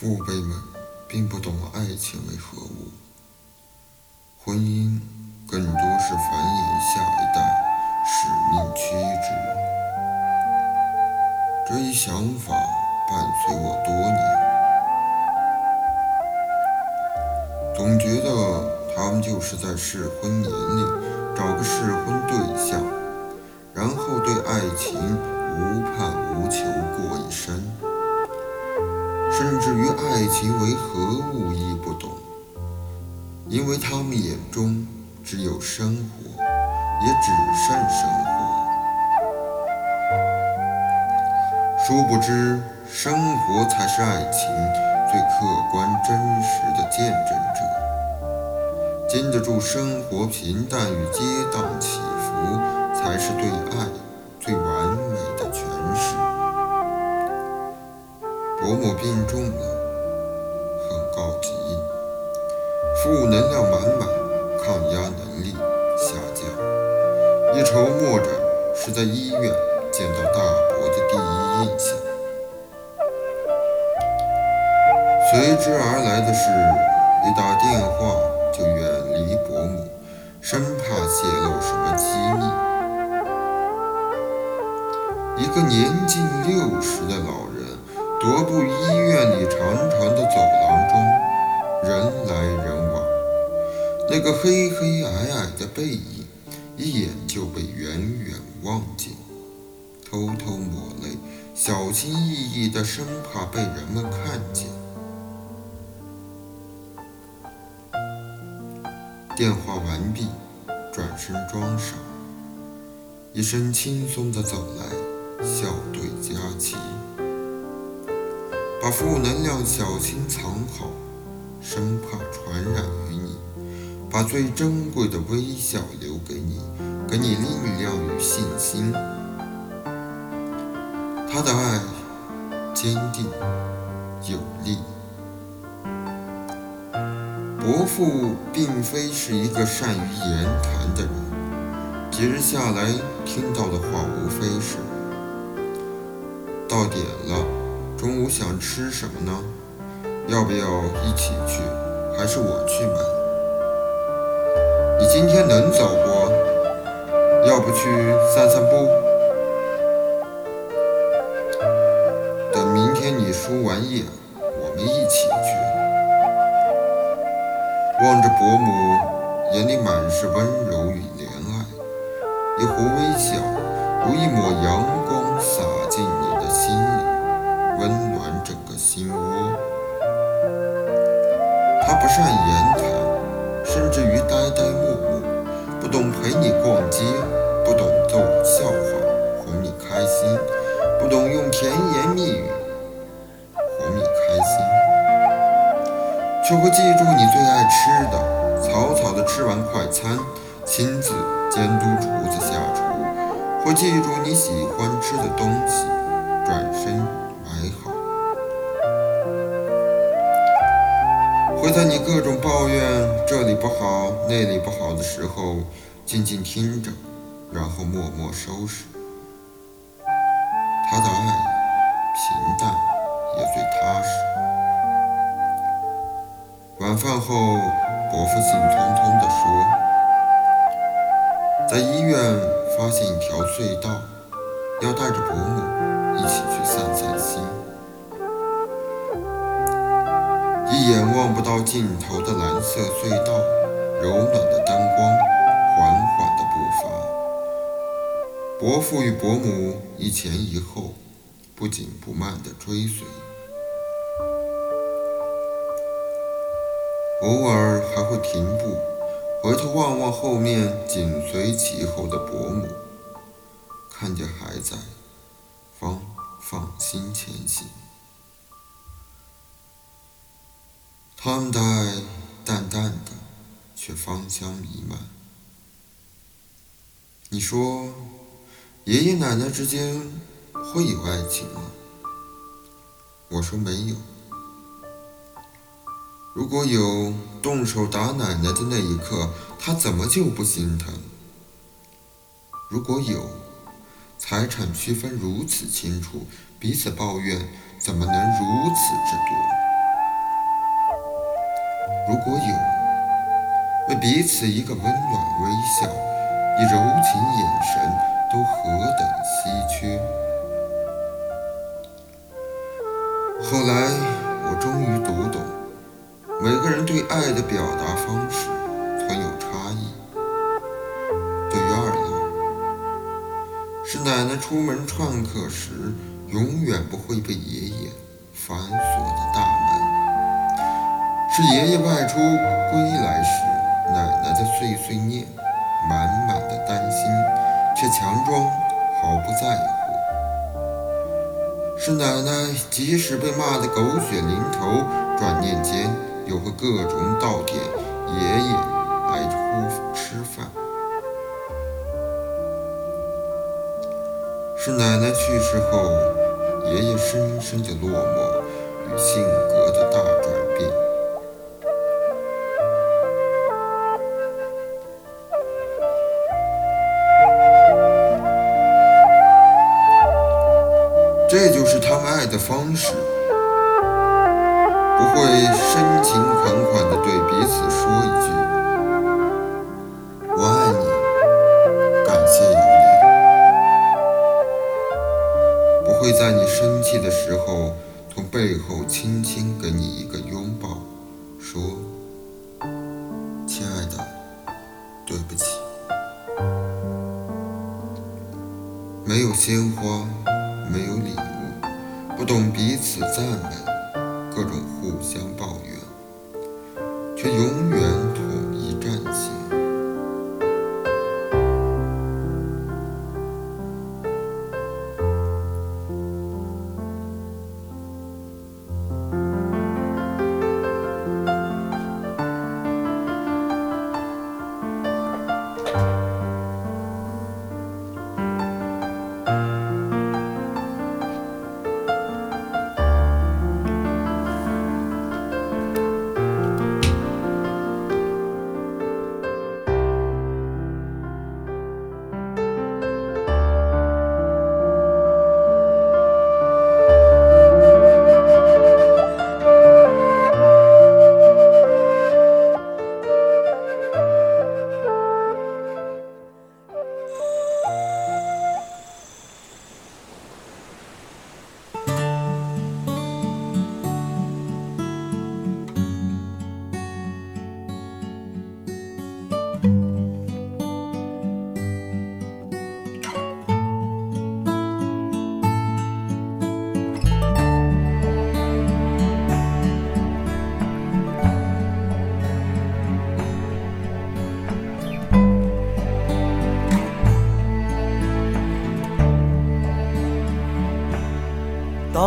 父辈们并不懂爱情为何物，婚姻更多是繁衍下一代，使命驱之。这一想法伴随我多年，总觉得他们就是在适婚年龄找个适婚对象，然后对爱情无盼无求过一生。甚至于爱情为何物亦不懂，因为他们眼中只有生活，也只剩生活。殊不知，生活才是爱情最客观真实的见证者。经得住生活平淡与跌宕起伏，才是对爱病重了，很告急，负能量满满，抗压能力下降。一筹莫展是在医院见到大伯的第一印象。随之而来的是，一打电话就远离伯母，生怕泄露什么机密。一个年近六十的老人。踱步医院里长长的走廊中，人来人往，那个黑黑矮矮的背影，一眼就被远远望见。偷偷抹泪，小心翼翼的，生怕被人们看见。电话完毕，转身装傻，一身轻松的走来，笑对佳期。把负能量小心藏好，生怕传染于你；把最珍贵的微笑留给你，给你力量与信心。他的爱坚定有力。伯父并非是一个善于言谈的人，几日下来听到的话无非是：到点了。中午想吃什么呢？要不要一起去，还是我去买？你今天能走不？要不去散散步？等明天你输完液，我们一起去。望着伯母，眼里满是温柔与怜爱，一弧微笑，如一抹阳他不善言谈，甚至于呆呆木木，不懂陪你逛街，不懂逗笑话哄你开心，不懂用甜言蜜语哄你开心，却会记住你最爱吃的，草草的吃完快餐，亲自监督厨子下厨，会记住你喜欢吃的东西，转身。还好，会在你各种抱怨这里不好那里不好的时候，静静听着，然后默默收拾。他的爱平淡也最踏实。晚饭后，伯父兴冲冲地说：“在医院发现一条隧道，要带着伯母。”一起去散散心。一眼望不到尽头的蓝色隧道，柔暖的灯光，缓缓的步伐。伯父与伯母一前一后，不紧不慢的追随，偶尔还会停步，回头望望后面紧随其后的伯母，看见还在。方放心前行，他们的爱淡淡的，却芳香弥漫。你说，爷爷奶奶之间会有爱情吗？我说没有。如果有，动手打奶奶的那一刻，他怎么就不心疼？如果有。财产区分如此清楚，彼此抱怨怎么能如此之多？如果有，为彼此一个温暖微笑，一柔情眼神，都何等稀缺。后来我终于读懂，每个人对爱的表达方式存有差异。对于二老，是奶奶出门串客时，永远不会被爷爷反锁的大门。是爷爷外出归来时，奶奶的碎碎念，满满的担心，却强装毫不在乎。是奶奶即使被骂得狗血淋头，转念间又会各种悼点爷爷来呼吃饭。是奶奶去世后，爷爷深深的落寞与性格不会深情款款地对彼此说一句“我爱你，感谢有你”，不会在你生气的时候从背后轻轻给你一个拥抱，说“亲爱的，对不起”，没有鲜花。没有礼物，不懂彼此赞美，各种互相抱怨，却永远